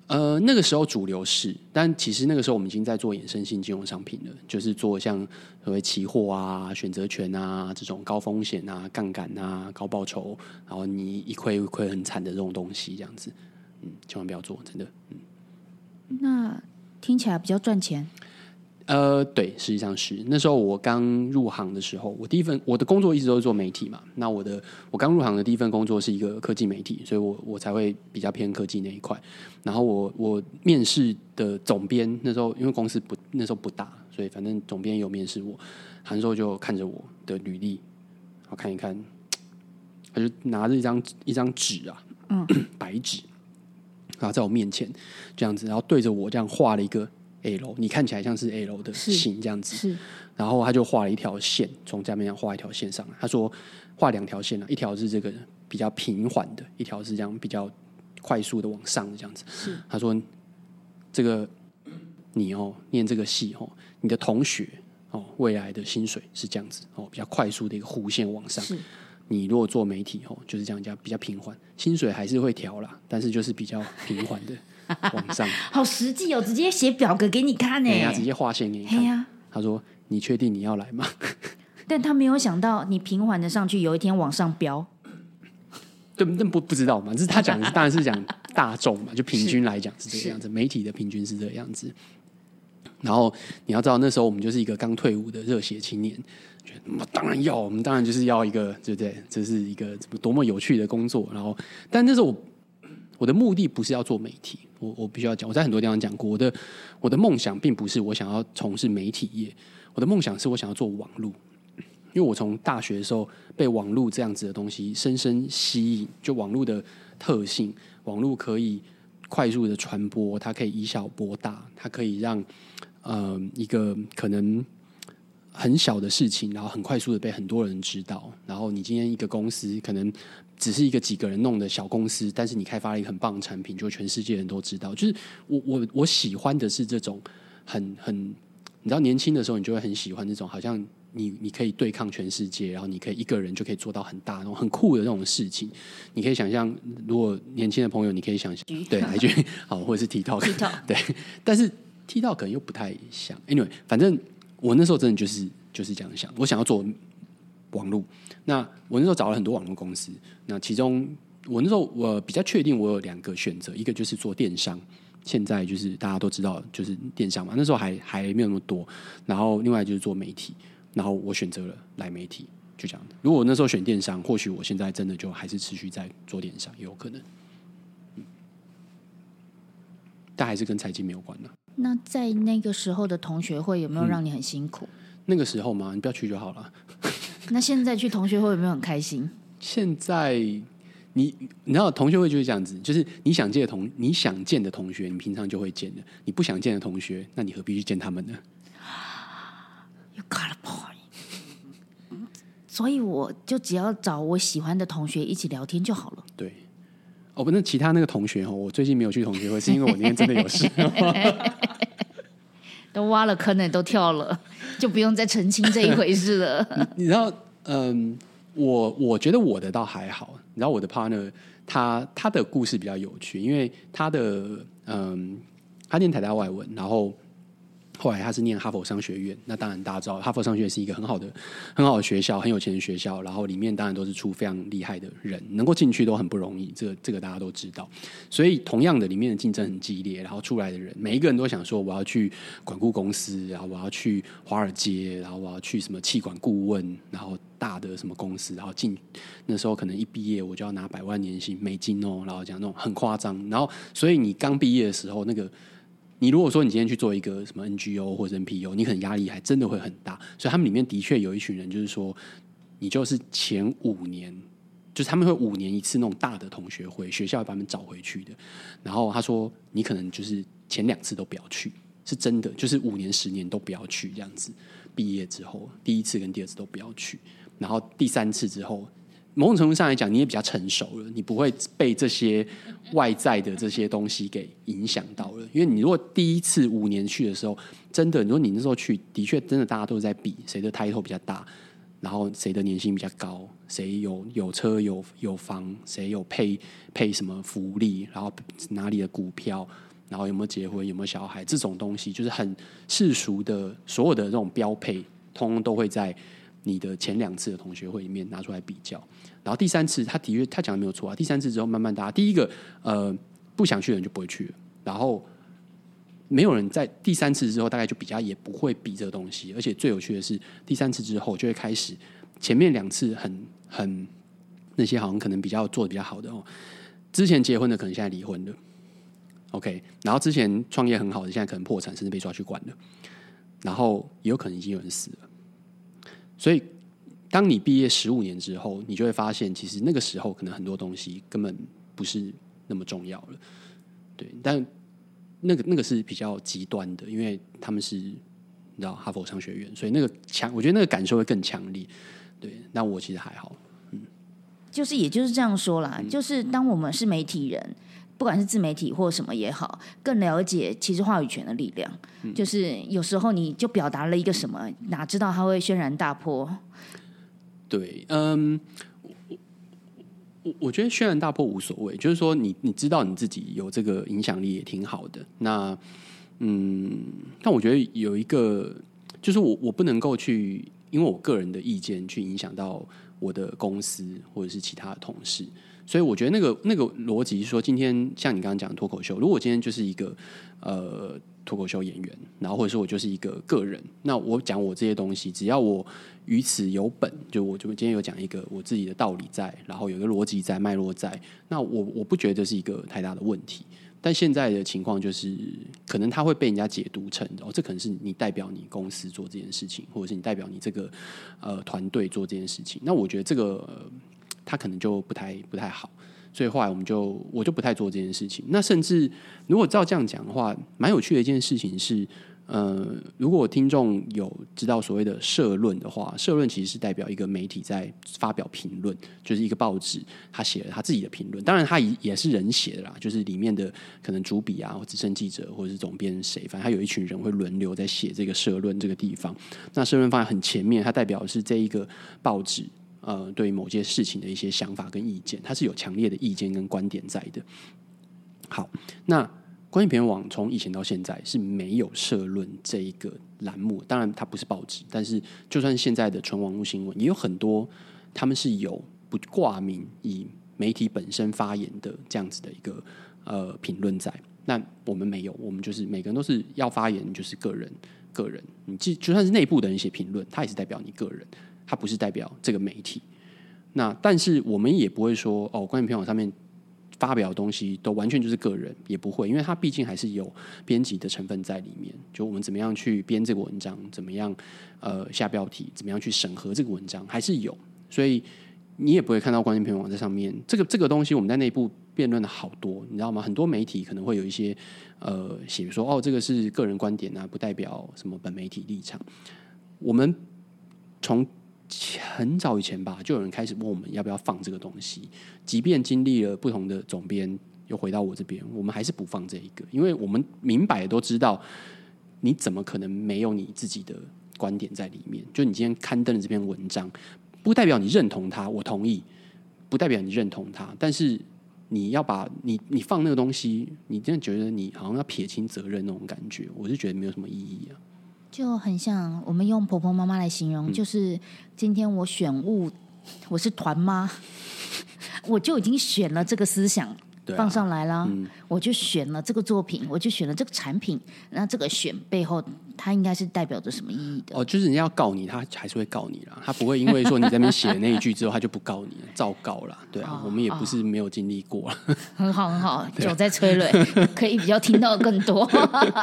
S2: 呃，那个时候主流是，但其实那个时候我们已经在做衍生性金融商品了，就是做像所谓期货啊、选择权啊这种高风险啊、杠杆啊、高报酬，然后你一亏一亏很惨的这种东西，这样子，嗯，千万不要做，真的，嗯。
S1: 那听起来比较赚钱。
S2: 呃，对，实际上是那时候我刚入行的时候，我第一份我的工作一直都是做媒体嘛。那我的我刚入行的第一份工作是一个科技媒体，所以我我才会比较偏科技那一块。然后我我面试的总编那时候因为公司不那时候不大，所以反正总编有面试我，韩寿就看着我的履历，然后看一看，他就拿着一张一张纸啊，嗯，白纸。然后在我面前这样子，然后对着我这样画了一个 L，你看起来像是 A 楼的形这样子。
S1: 是，
S2: 然后他就画了一条线，从下面上画一条线上来。他说画两条线啊，一条是这个比较平缓的，一条是这样比较快速的往上的这样子。
S1: 是，
S2: 他说这个你哦，念这个系哦，你的同学哦，未来的薪水是这样子哦，比较快速的一个弧线往上。你如果做媒体哦，就是这样讲，比较平缓，薪水还是会调啦，但是就是比较平缓的往上。
S1: 好实际哦，直接写表格给你看呢。
S2: 直接划线给你看。他说：“你确定你要来吗？”
S1: 但他没有想到你平缓的上去，有一天往上飙。
S2: 对，那不不知道嘛，这是他讲的，当然是讲大众嘛，就平均来讲是这个样子，媒体的平均是这个样子。然后你要知道，那时候我们就是一个刚退伍的热血青年。我当然要，我们当然就是要一个，对不对？这是一个多么有趣的工作。然后，但那时候我我的目的不是要做媒体，我我必须要讲，我在很多地方讲过，我的我的梦想并不是我想要从事媒体业，我的梦想是我想要做网络。因为我从大学的时候被网络这样子的东西深深吸引，就网络的特性，网络可以快速的传播，它可以以小博大，它可以让呃一个可能很小的事情，然后很快速的被很多人知道。然后你今天一个公司可能只是一个几个人弄的小公司，但是你开发了一个很棒的产品，就全世界人都知道。就是我我我喜欢的是这种很很，你知道年轻的时候你就会很喜欢这种好像。你你可以对抗全世界，然后你可以一个人就可以做到很大那种很酷的那种事情。你可以想象，如果年轻的朋友，你可以想象，对，来句 好，或者是 TikTok，对。但是 TikTok 可能又不太像。Anyway，反正我那时候真的就是就是这样想，我想要做网络。那我那时候找了很多网络公司，那其中我那时候我比较确定，我有两个选择，一个就是做电商。现在就是大家都知道，就是电商嘛。那时候还还没有那么多。然后另外就是做媒体。然后我选择了来媒体，就这样。如果那时候选电商，或许我现在真的就还是持续在做电商，也有可能。但还是跟财经没有关的。
S1: 那在那个时候的同学会有没有让你很辛苦？
S2: 那个时候嘛？你不要去就好了。
S1: 那现在去同学会有没有很开心？
S2: 现在你你知道同学会就是这样子，就是你想见的同你想见的同学，你平常就会见的；你不想见的同学，那你何必去见他们呢
S1: ？You？got a point，所以我就只要找我喜欢的同学一起聊天就好了。
S2: 对，哦，不，那其他那个同学哦，我最近没有去同学会，是因为我那天真的有事，
S1: 都挖了坑呢，都跳了，就不用再澄清这一回事了。
S2: 你知道，嗯，我我觉得我的倒还好，你知道我的 partner 他他的故事比较有趣，因为他的嗯，他念台大外文，然后。后来他是念哈佛商学院，那当然大家知道哈佛商学院是一个很好的、很好的学校，很有钱的学校。然后里面当然都是出非常厉害的人，能够进去都很不容易。这个这个大家都知道。所以同样的，里面的竞争很激烈，然后出来的人每一个人都想说，我要去管顾公司，然后我要去华尔街，然后我要去什么气管顾问，然后大的什么公司，然后进那时候可能一毕业我就要拿百万年薪美金哦，然后讲那种很夸张。然后所以你刚毕业的时候那个。你如果说你今天去做一个什么 NGO 或者 NPO，你可能压力还真的会很大。所以他们里面的确有一群人，就是说，你就是前五年，就是他们会五年一次那种大的同学会，学校把他们找回去的。然后他说，你可能就是前两次都不要去，是真的，就是五年、十年都不要去这样子。毕业之后，第一次跟第二次都不要去，然后第三次之后。某种程度上来讲，你也比较成熟了，你不会被这些外在的这些东西给影响到了。因为你如果第一次五年去的时候，真的，如果你那时候去，的确真的大家都在比谁的抬头比较大，然后谁的年薪比较高，谁有有车有有房，谁有配配什么福利，然后哪里的股票，然后有没有结婚，有没有小孩，这种东西就是很世俗的，所有的这种标配，通通都会在。你的前两次的同学会里面拿出来比较，然后第三次他的确他讲的没有错啊。第三次之后慢慢大家第一个呃不想去的人就不会去了，然后没有人在第三次之后大概就比较也不会比这个东西，而且最有趣的是第三次之后就会开始前面两次很很那些好像可能比较做的比较好的哦，之前结婚的可能现在离婚了，OK，然后之前创业很好的现在可能破产甚至被抓去管了，然后也有可能已经有人死了。所以，当你毕业十五年之后，你就会发现，其实那个时候可能很多东西根本不是那么重要了。对，但那个那个是比较极端的，因为他们是你知道哈佛商学院，所以那个强，我觉得那个感受会更强烈。对，那我其实还好。嗯，
S1: 就是也就是这样说啦，就是当我们是媒体人。不管是自媒体或什么也好，更了解其实话语权的力量。就是有时候你就表达了一个什么，哪知道他会轩然大波？
S2: 对，嗯，我我我觉得轩然大波无所谓，就是说你你知道你自己有这个影响力也挺好的。那嗯，但我觉得有一个，就是我我不能够去因为我个人的意见去影响到我的公司或者是其他的同事。所以我觉得那个那个逻辑是说，今天像你刚刚讲脱口秀，如果今天就是一个呃脱口秀演员，然后或者说我就是一个个人，那我讲我这些东西，只要我于此有本，就我就今天有讲一个我自己的道理在，然后有一个逻辑在脉络在，那我我不觉得是一个太大的问题。但现在的情况就是，可能他会被人家解读成哦，这可能是你代表你公司做这件事情，或者是你代表你这个呃团队做这件事情。那我觉得这个、他可能就不太不太好，所以后来我们就我就不太做这件事情。那甚至如果照这样讲的话，蛮有趣的一件事情是。呃，如果听众有知道所谓的社论的话，社论其实是代表一个媒体在发表评论，就是一个报纸他写了他自己的评论，当然他也也是人写的啦，就是里面的可能主笔啊，或资深记者或者是总编谁，反正他有一群人会轮流在写这个社论这个地方。那社论放在很前面，它代表的是这一个报纸呃对某件事情的一些想法跟意见，它是有强烈的意见跟观点在的。好，那。关于评论网从以前到现在是没有社论这一个栏目，当然它不是报纸，但是就算现在的纯网络新闻，也有很多他们是有不挂名以媒体本身发言的这样子的一个呃评论在。那我们没有，我们就是每个人都是要发言，就是个人个人。你即就算是内部的人写评论，他也是代表你个人，他不是代表这个媒体。那但是我们也不会说哦，关于评论网上面。发表东西都完全就是个人，也不会，因为它毕竟还是有编辑的成分在里面。就我们怎么样去编这个文章，怎么样呃下标题，怎么样去审核这个文章，还是有。所以你也不会看到关键评论网在上面。这个这个东西我们在内部辩论的好多，你知道吗？很多媒体可能会有一些呃写说哦，这个是个人观点啊，不代表什么本媒体立场。我们从很早以前吧，就有人开始问我们要不要放这个东西。即便经历了不同的总编，又回到我这边，我们还是不放这一个，因为我们明摆都知道，你怎么可能没有你自己的观点在里面？就你今天刊登的这篇文章，不代表你认同它，我同意，不代表你认同它，但是你要把你你放那个东西，你真的觉得你好像要撇清责任那种感觉，我是觉得没有什么意义啊。
S1: 就很像我们用婆婆妈妈来形容，就是今天我选物，我是团妈，我就已经选了这个思想放上来了，我就选了这个作品，我就选了这个产品。那这个选背后，它应该是代表着什么意义的？
S2: 哦，就是人家要告你，他还是会告你啦，他不会因为说你在那边写那一句之后，他就不告你，照告了。对啊，我们也不是没有经历过。
S1: 很好，很好，酒在催泪，可以比较听到更多。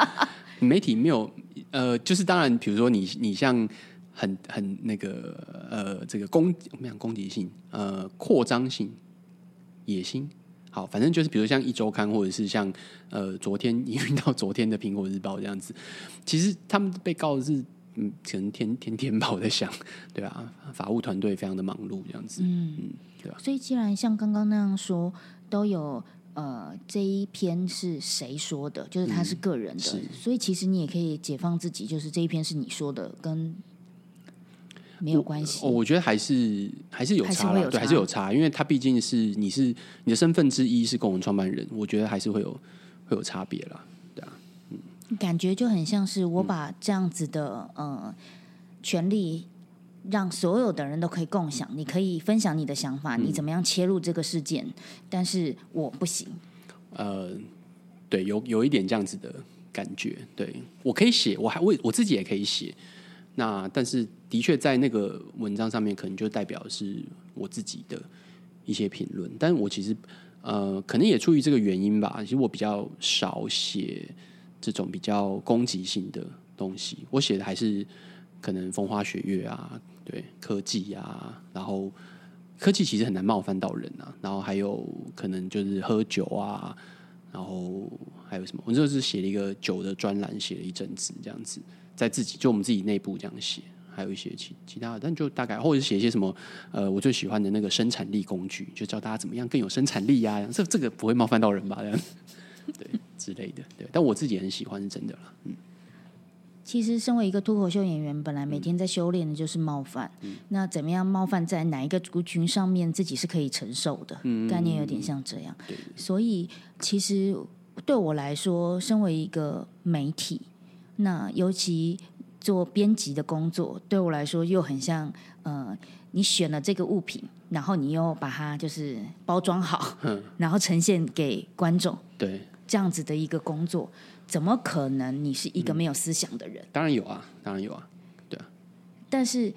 S2: 媒体没有。呃，就是当然，比如说你你像很很那个呃，这个攻我们讲攻击性呃扩张性野心，好，反正就是比如像一周刊或者是像呃昨天 你遇到昨天的苹果日报这样子，其实他们被告的是嗯，可能天天天吧，我在想，对啊，法务团队非常的忙碌这样子，嗯嗯，对吧？
S1: 所以既然像刚刚那样说，都有。呃，这一篇是谁说的？就是他是个人的，所以其实你也可以解放自己，就是这一篇是你说的，跟没有关系。
S2: 哦，我觉得还是还是有差，对，还是有差，因为他毕竟是你是你的身份之一是共同创办人，我觉得还是会有会有差别啦，对啊，
S1: 嗯，感觉就很像是我把这样子的呃权利。让所有的人都可以共享，你可以分享你的想法，你怎么样切入这个事件？但是我不行。
S2: 呃，对，有有一点这样子的感觉。对我可以写，我还我我自己也可以写。那但是的确在那个文章上面，可能就代表是我自己的一些评论。但我其实呃，可能也出于这个原因吧。其实我比较少写这种比较攻击性的东西，我写的还是可能风花雪月啊。对科技啊，然后科技其实很难冒犯到人啊，然后还有可能就是喝酒啊，然后还有什么？我就是写了一个酒的专栏，写了一阵子这样子，在自己就我们自己内部这样写，还有一些其其他的，但就大概或者是写一些什么呃，我最喜欢的那个生产力工具，就教大家怎么样更有生产力呀，这这个不会冒犯到人吧？这样对之类的，对，但我自己很喜欢是真的了，嗯。
S1: 其实，身为一个脱口秀演员，本来每天在修炼的就是冒犯。那怎么样冒犯在哪一个族群上面，自己是可以承受的？概念有点像这样。所以，其实对我来说，身为一个媒体，那尤其做编辑的工作，对我来说又很像呃，你选了这个物品，然后你又把它就是包装好，然后呈现给观众。
S2: 对，
S1: 这样子的一个工作。怎么可能？你是一个没有思想的人？
S2: 当然有啊，当然有啊，对啊。
S1: 但是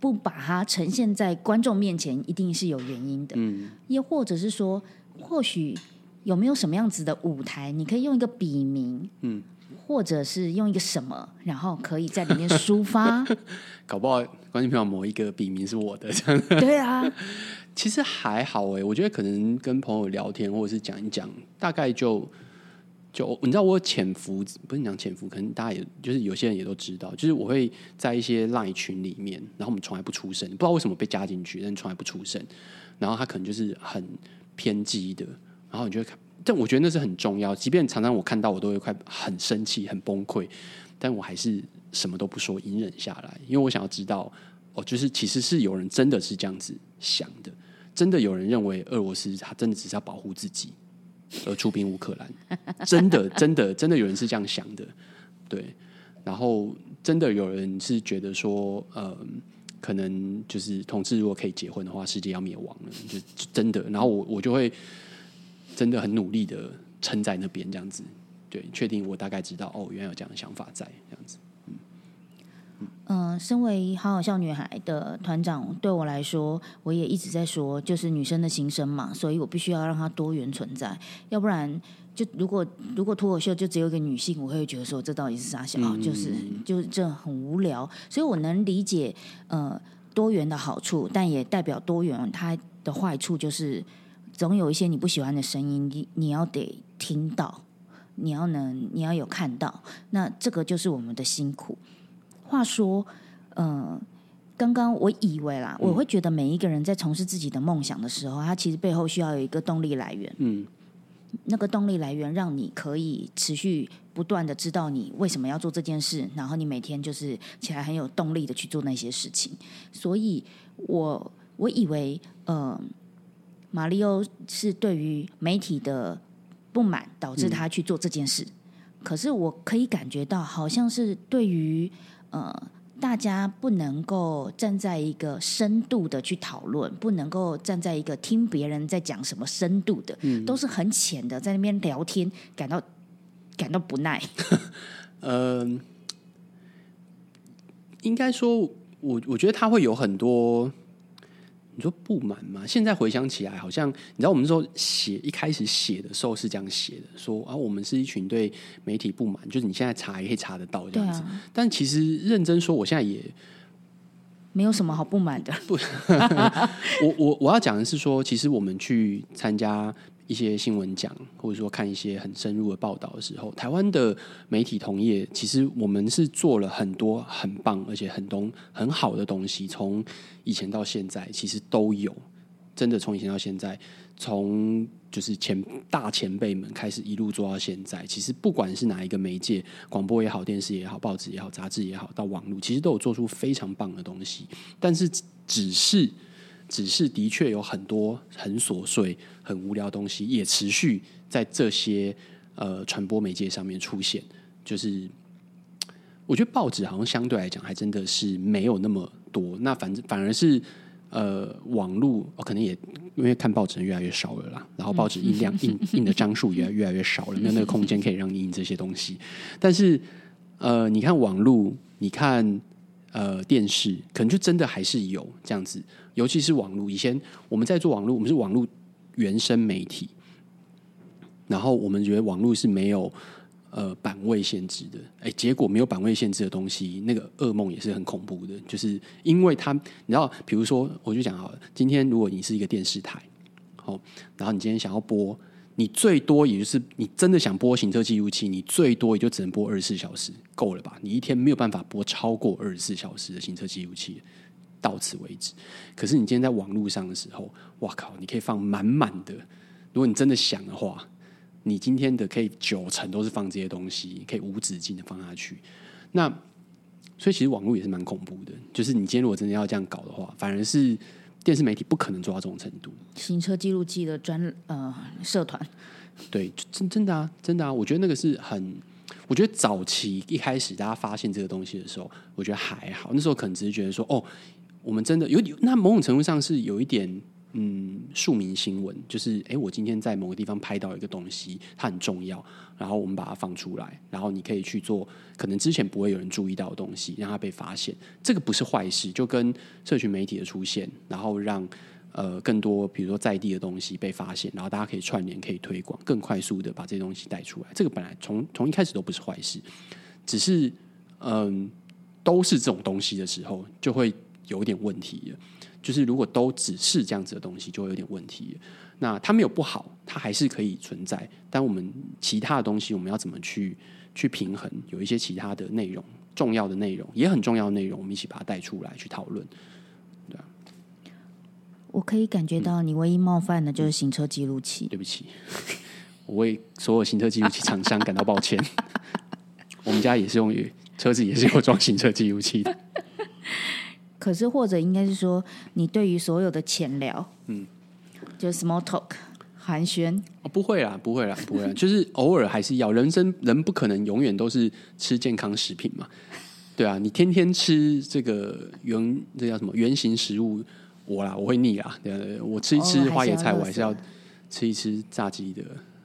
S1: 不把它呈现在观众面前，一定是有原因的。嗯，又或者是说，或许有没有什么样子的舞台？你可以用一个笔名，嗯，或者是用一个什么，然后可以在里面抒发。
S2: 搞不好观众朋友某一个笔名是我的这样。
S1: 对啊，
S2: 其实还好哎，我觉得可能跟朋友聊天或者是讲一讲，大概就就你知道我潜伏不是讲潜伏，可能大家也就是有些人也都知道，就是我会在一些赖群里面，然后我们从来不出声，不知道为什么被加进去，但从来不出声，然后他可能就是很偏激的。然后你就会看，但我觉得那是很重要。即便常常我看到，我都会快很生气、很崩溃，但我还是什么都不说，隐忍下来，因为我想要知道，哦，就是其实是有人真的是这样子想的，真的有人认为俄罗斯他真的只是要保护自己而出兵乌克兰，真的、真的、真的有人是这样想的，对。然后真的有人是觉得说，呃，可能就是同志如果可以结婚的话，世界要灭亡了，就真的。然后我我就会。真的很努力的撑在那边，这样子，对，确定我大概知道哦，原来有这样的想法在，这样子，
S1: 嗯嗯，身为好好笑女孩的团长，对我来说，我也一直在说，就是女生的心声嘛，所以我必须要让它多元存在，要不然，就如果如果脱口秀就只有一个女性，我会觉得说这到底是啥想啊？就是就这很无聊，所以我能理解呃多元的好处，但也代表多元它的坏处就是。总有一些你不喜欢的声音，你你要得听到，你要能，你要有看到，那这个就是我们的辛苦。话说，呃，刚刚我以为啦，我会觉得每一个人在从事自己的梦想的时候，他其实背后需要有一个动力来源。嗯，那个动力来源让你可以持续不断的知道你为什么要做这件事，然后你每天就是起来很有动力的去做那些事情。所以我我以为，呃。马里欧是对于媒体的不满导致他去做这件事，可是我可以感觉到，好像是对于呃大家不能够站在一个深度的去讨论，不能够站在一个听别人在讲什么深度的，都是很浅的在那边聊天，感到感到不耐。
S2: 嗯，应该说，我我觉得他会有很多。你说不满吗？现在回想起来，好像你知道，我们说写一开始写的时候是这样写的，说啊，我们是一群对媒体不满，就是你现在查也可以查得到这样子。但其实认真说，我现在也
S1: 没有什么好不满的。
S2: 不，我我我要讲的是说，其实我们去参加。一些新闻讲，或者说看一些很深入的报道的时候，台湾的媒体同业其实我们是做了很多很棒而且很东很好的东西，从以前到现在其实都有，真的从以前到现在，从就是前大前辈们开始一路做到现在，其实不管是哪一个媒介，广播也好，电视也好，报纸也好，杂志也好，到网络，其实都有做出非常棒的东西，但是只是。只是的确有很多很琐碎、很无聊的东西，也持续在这些呃传播媒介上面出现。就是我觉得报纸好像相对来讲还真的是没有那么多，那反正反而是呃网络可能也因为看报纸越来越少了啦，然后报纸印量 印印的张数也越来越少了，没有那个空间可以让你印这些东西。但是呃，你看网络，你看。呃，电视可能就真的还是有这样子，尤其是网络。以前我们在做网络，我们是网络原生媒体，然后我们觉得网络是没有呃版位限制的。哎，结果没有版位限制的东西，那个噩梦也是很恐怖的。就是因为它，你知道，比如说，我就讲好了，今天如果你是一个电视台，好，然后你今天想要播。你最多也就是你真的想播行车记录器，你最多也就只能播二十四小时，够了吧？你一天没有办法播超过二十四小时的行车记录器，到此为止。可是你今天在网络上的时候，哇靠，你可以放满满的。如果你真的想的话，你今天的可以九成都是放这些东西，可以无止境的放下去。那所以其实网络也是蛮恐怖的。就是你今天如果真的要这样搞的话，反而是。电视媒体不可能做到这种程度。
S1: 行车记录器的专呃社团，
S2: 对，真真的啊，真的啊，我觉得那个是很，我觉得早期一开始大家发现这个东西的时候，我觉得还好，那时候可能只是觉得说，哦，我们真的有那某种程度上是有一点。嗯，庶民新闻就是，哎，我今天在某个地方拍到一个东西，它很重要，然后我们把它放出来，然后你可以去做可能之前不会有人注意到的东西，让它被发现，这个不是坏事。就跟社群媒体的出现，然后让呃更多，比如说在地的东西被发现，然后大家可以串联，可以推广，更快速的把这些东西带出来。这个本来从从一开始都不是坏事，只是嗯，都是这种东西的时候，就会有点问题了。就是如果都只是这样子的东西，就会有点问题。那它没有不好，它还是可以存在。但我们其他的东西，我们要怎么去去平衡？有一些其他的内容，重要的内容，也很重要的内容，我们一起把它带出来去讨论。
S1: 我可以感觉到你唯一冒犯的就是行车记录器。
S2: 对不起，我为所有行车记录器厂商感到抱歉。我们家也是用于车子也是有装行车记录器的。
S1: 可是，或者应该是说，你对于所有的浅聊，嗯，就 small talk 寒暄，
S2: 哦，不会啦，不会啦，不会啦，就是偶尔还是要，人生人不可能永远都是吃健康食品嘛，对啊，你天天吃这个原这叫什么原形食物，我啦，我会腻啦，对对，我吃一吃花椰菜，我还是要吃一吃炸鸡的，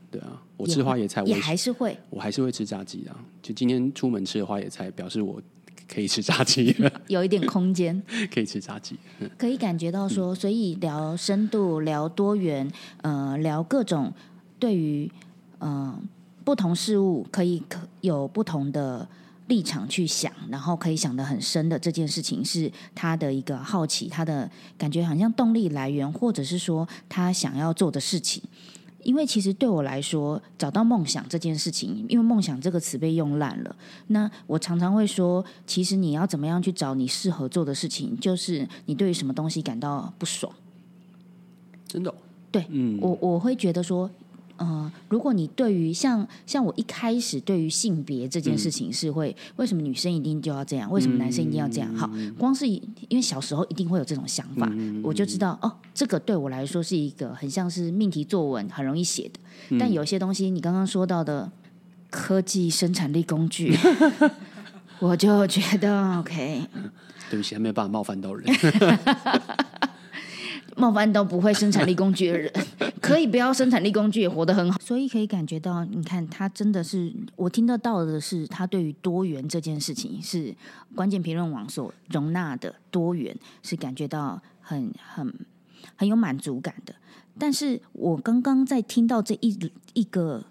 S2: 对啊，我吃花椰菜，
S1: 也还是会，
S2: 我还是会吃炸鸡啊，就今天出门吃的花椰菜，表示我。可以吃炸鸡，
S1: 有一点空间。
S2: 可以吃炸鸡，
S1: 可以感觉到说，所以聊深度、聊多元，呃，聊各种对于嗯不同事物可以可有不同的立场去想，然后可以想得很深的这件事情，是他的一个好奇，他的感觉好像动力来源，或者是说他想要做的事情。因为其实对我来说，找到梦想这件事情，因为梦想这个词被用烂了。那我常常会说，其实你要怎么样去找你适合做的事情，就是你对于什么东西感到不爽。
S2: 真的？
S1: 对，嗯，我我会觉得说。嗯，如果你对于像像我一开始对于性别这件事情是会为什么女生一定就要这样，为什么男生一定要这样？好，光是因为小时候一定会有这种想法，我就知道哦，这个对我来说是一个很像是命题作文，很容易写的。但有些东西你刚刚说到的科技生产力工具，我就觉得 OK。
S2: 对不起，还没有办法冒犯到人。
S1: 冒犯到不会生产力工具的人，可以不要生产力工具也活得很好。所以可以感觉到，你看他真的是我听得到的是，他对于多元这件事情是关键评论网所容纳的多元，是感觉到很很很有满足感的。但是我刚刚在听到这一一个。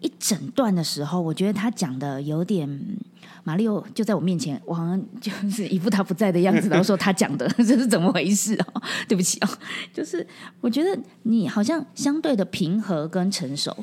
S1: 一整段的时候，我觉得他讲的有点，马里奥就在我面前，我好像就是一副他不在的样子，然后说他讲的 这是怎么回事啊？对不起啊，就是我觉得你好像相对的平和跟成熟，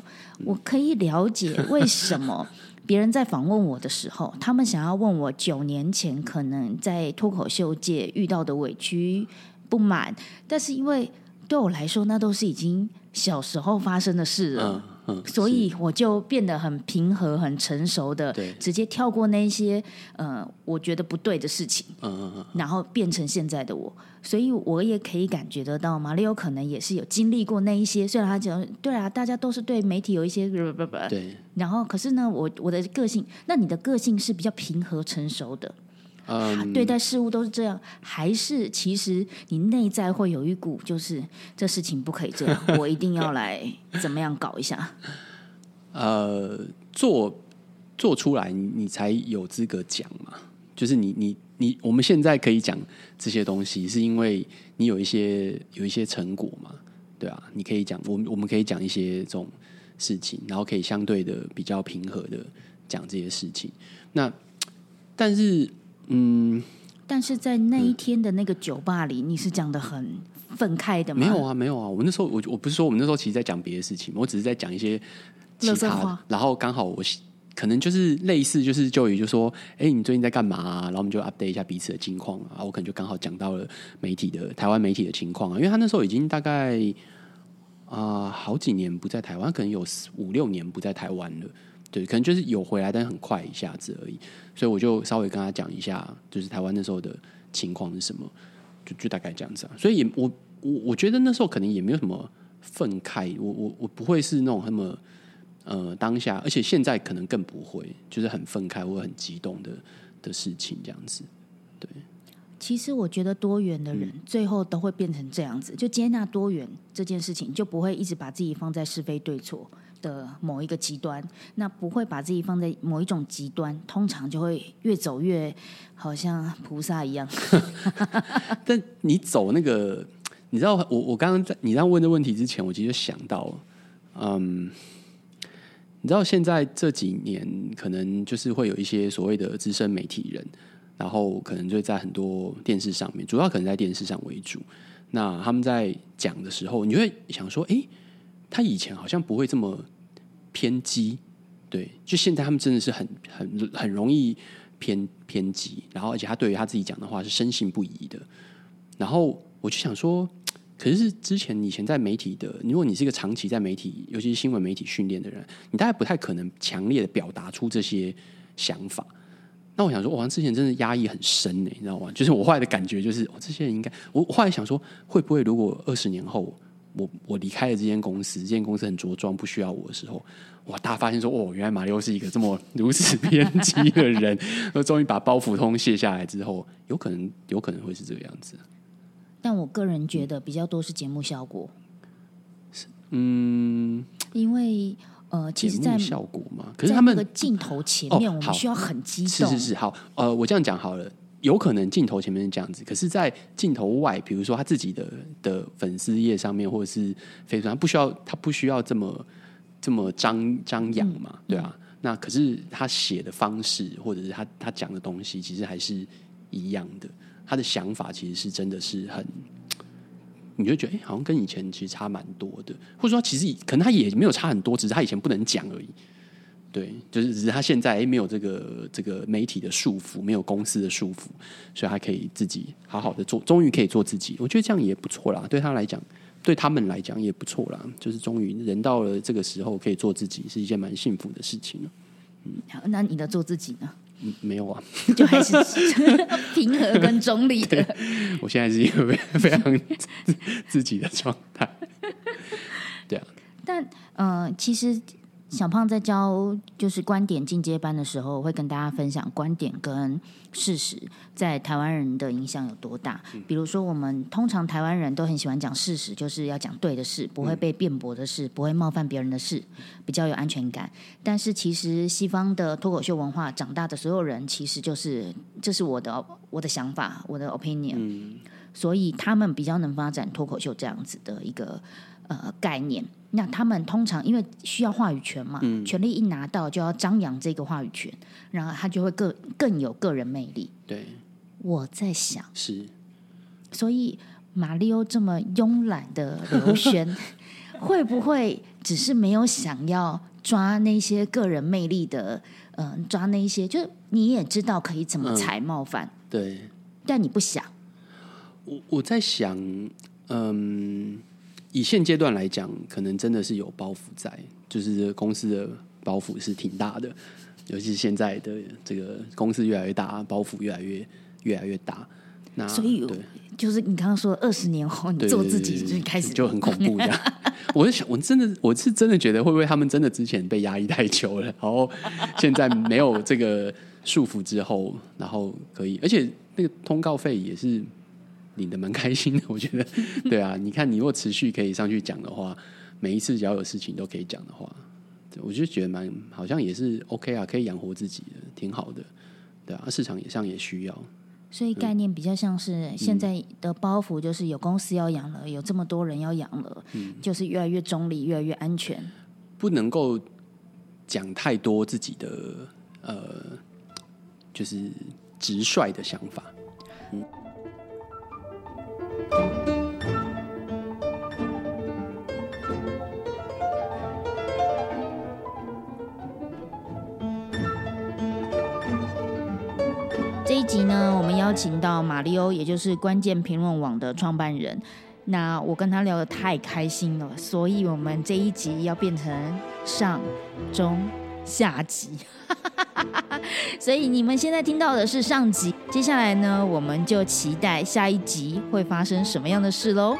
S1: 我可以了解为什么别人在访问我的时候，他们想要问我九年前可能在脱口秀界遇到的委屈不满，但是因为对我来说，那都是已经小时候发生的事了。所以我就变得很平和、很成熟的，直接跳过那些呃，我觉得不对的事情，嗯嗯嗯，然后变成现在的我。所以我也可以感觉得到，马里奥可能也是有经历过那一些。虽然他讲对啊，大家都是对媒体有一些不不不，
S2: 对。
S1: 然后可是呢，我我的个性，那你的个性是比较平和、成熟的。嗯，对待事物都是这样，还是其实你内在会有一股，就是这事情不可以这样，我一定要来 怎么样搞一下？
S2: 呃，做做出来，你才有资格讲嘛。就是你你你，我们现在可以讲这些东西，是因为你有一些有一些成果嘛，对啊，你可以讲，我们我们可以讲一些这种事情，然后可以相对的比较平和的讲这些事情。那但是。
S1: 嗯，但是在那一天的那个酒吧里，你是讲的很愤慨的吗？
S2: 没有啊，没有啊。我那时候我我不是说我们那时候其实在讲别的事情，我只是在讲一些其他的。然后刚好我可能就是类似，就是就宇就说：“哎，你最近在干嘛？”然后我们就 update 一下彼此的近况啊。我可能就刚好讲到了媒体的台湾媒体的情况啊，因为他那时候已经大概啊好几年不在台湾，可能有五六年不在台湾了。对，可能就是有回来，但是很快一下子而已，所以我就稍微跟他讲一下，就是台湾那时候的情况是什么，就就大概这样子啊。所以也我我我觉得那时候可能也没有什么愤慨，我我我不会是那种那么呃当下，而且现在可能更不会，就是很愤慨或很激动的的事情这样子。对，
S1: 其实我觉得多元的人最后都会变成这样子，就接纳多元这件事情，就不会一直把自己放在是非对错。的某一个极端，那不会把自己放在某一种极端，通常就会越走越好像菩萨一样。
S2: 但你走那个你知道我我刚刚在你让问的问题之前，我其实就想到，嗯，你知道现在这几年可能就是会有一些所谓的资深媒体人，然后可能就在很多电视上面，主要可能在电视上为主。那他们在讲的时候，你会想说，哎，他以前好像不会这么偏激，对，就现在他们真的是很很很容易偏偏激，然后而且他对于他自己讲的话是深信不疑的，然后我就想说。可是之前以前在媒体的，如果你是一个长期在媒体，尤其是新闻媒体训练的人，你大概不太可能强烈的表达出这些想法。那我想说，我之前真的压抑很深呢，你知道吗？就是我后来的感觉就是，这些人应该，我后来想说，会不会如果二十年后，我我离开了这间公司，这间公司很着装，不需要我的时候，哇，大家发现说，哦，原来马里奥是一个这么如此偏激的人，那 终于把包袱通卸下来之后，有可能有可能会是这个样子。
S1: 但我个人觉得比较多是节目效果，
S2: 嗯，
S1: 因为呃，其实，在
S2: 效果嘛，可是他们
S1: 的镜头前面，我们需要很激动，
S2: 是是是，好，呃，我这样讲好了，有可能镜头前面是这样子，可是，在镜头外，比如说他自己的的粉丝页上面，或者是飞船，他不需要，他不需要这么这么张张扬嘛，对啊，那可是他写的方式，或者是他他讲的东西，其实还是一样的。他的想法其实是真的是很，你就觉得哎，好像跟以前其实差蛮多的，或者说其实可能他也没有差很多，只是他以前不能讲而已。对，就是只是他现在哎没有这个这个媒体的束缚，没有公司的束缚，所以他可以自己好好的做，终于可以做自己。我觉得这样也不错啦，对他来讲，对他们来讲也不错啦。就是终于人到了这个时候可以做自己，是一件蛮幸福的事情了。
S1: 嗯，那你的做自己呢？
S2: 嗯没有啊，
S1: 就还是 平和跟中立的。
S2: 我现在是一个非常自己的状态。对啊，
S1: 但呃，其实。小胖在教就是观点进阶班的时候，会跟大家分享观点跟事实在台湾人的影响有多大。比如说，我们通常台湾人都很喜欢讲事实，就是要讲对的事，不会被辩驳的事，不会冒犯别人的事，比较有安全感。但是，其实西方的脱口秀文化长大的所有人，其实就是这是我的我的想法，我的 opinion。所以，他们比较能发展脱口秀这样子的一个呃概念。那他们通常因为需要话语权嘛，权力一拿到就要张扬这个话语权，然后他就会更更有个人魅力。
S2: 对，
S1: 我在想
S2: 是，
S1: 所以马里欧这么慵懒的刘轩，会不会只是没有想要抓那些个人魅力的？嗯，抓那些，就是你也知道可以怎么才冒犯，
S2: 对，
S1: 但你不想。
S2: 我我在想，嗯。以现阶段来讲，可能真的是有包袱在，就是公司的包袱是挺大的，尤其是现在的这个公司越来越大，包袱越来越越来越大。那
S1: 所以，对，就是你刚刚说二十年后你做自己就开始
S2: 就很恐怖这样。我就想，我真的我是真的觉得，会不会他们真的之前被压抑太久了，然后现在没有这个束缚之后，然后可以，而且那个通告费也是。领的蛮开心的，我觉得，对啊，你看，你如果持续可以上去讲的话，每一次只要有事情都可以讲的话，我就觉得蛮好像也是 OK 啊，可以养活自己的，挺好的，对啊，市场也上也需要，
S1: 所以概念比较像是现在的包袱，就是有公司要养了，有这么多人要养了，嗯，就是越来越中立，越来越安全，
S2: 不能够讲太多自己的呃，就是直率的想法，嗯。
S1: 这一集呢，我们邀请到马里欧，也就是关键评论网的创办人。那我跟他聊的太开心了，所以我们这一集要变成上中下集。所以你们现在听到的是上集，接下来呢，我们就期待下一集会发生什么样的事喽。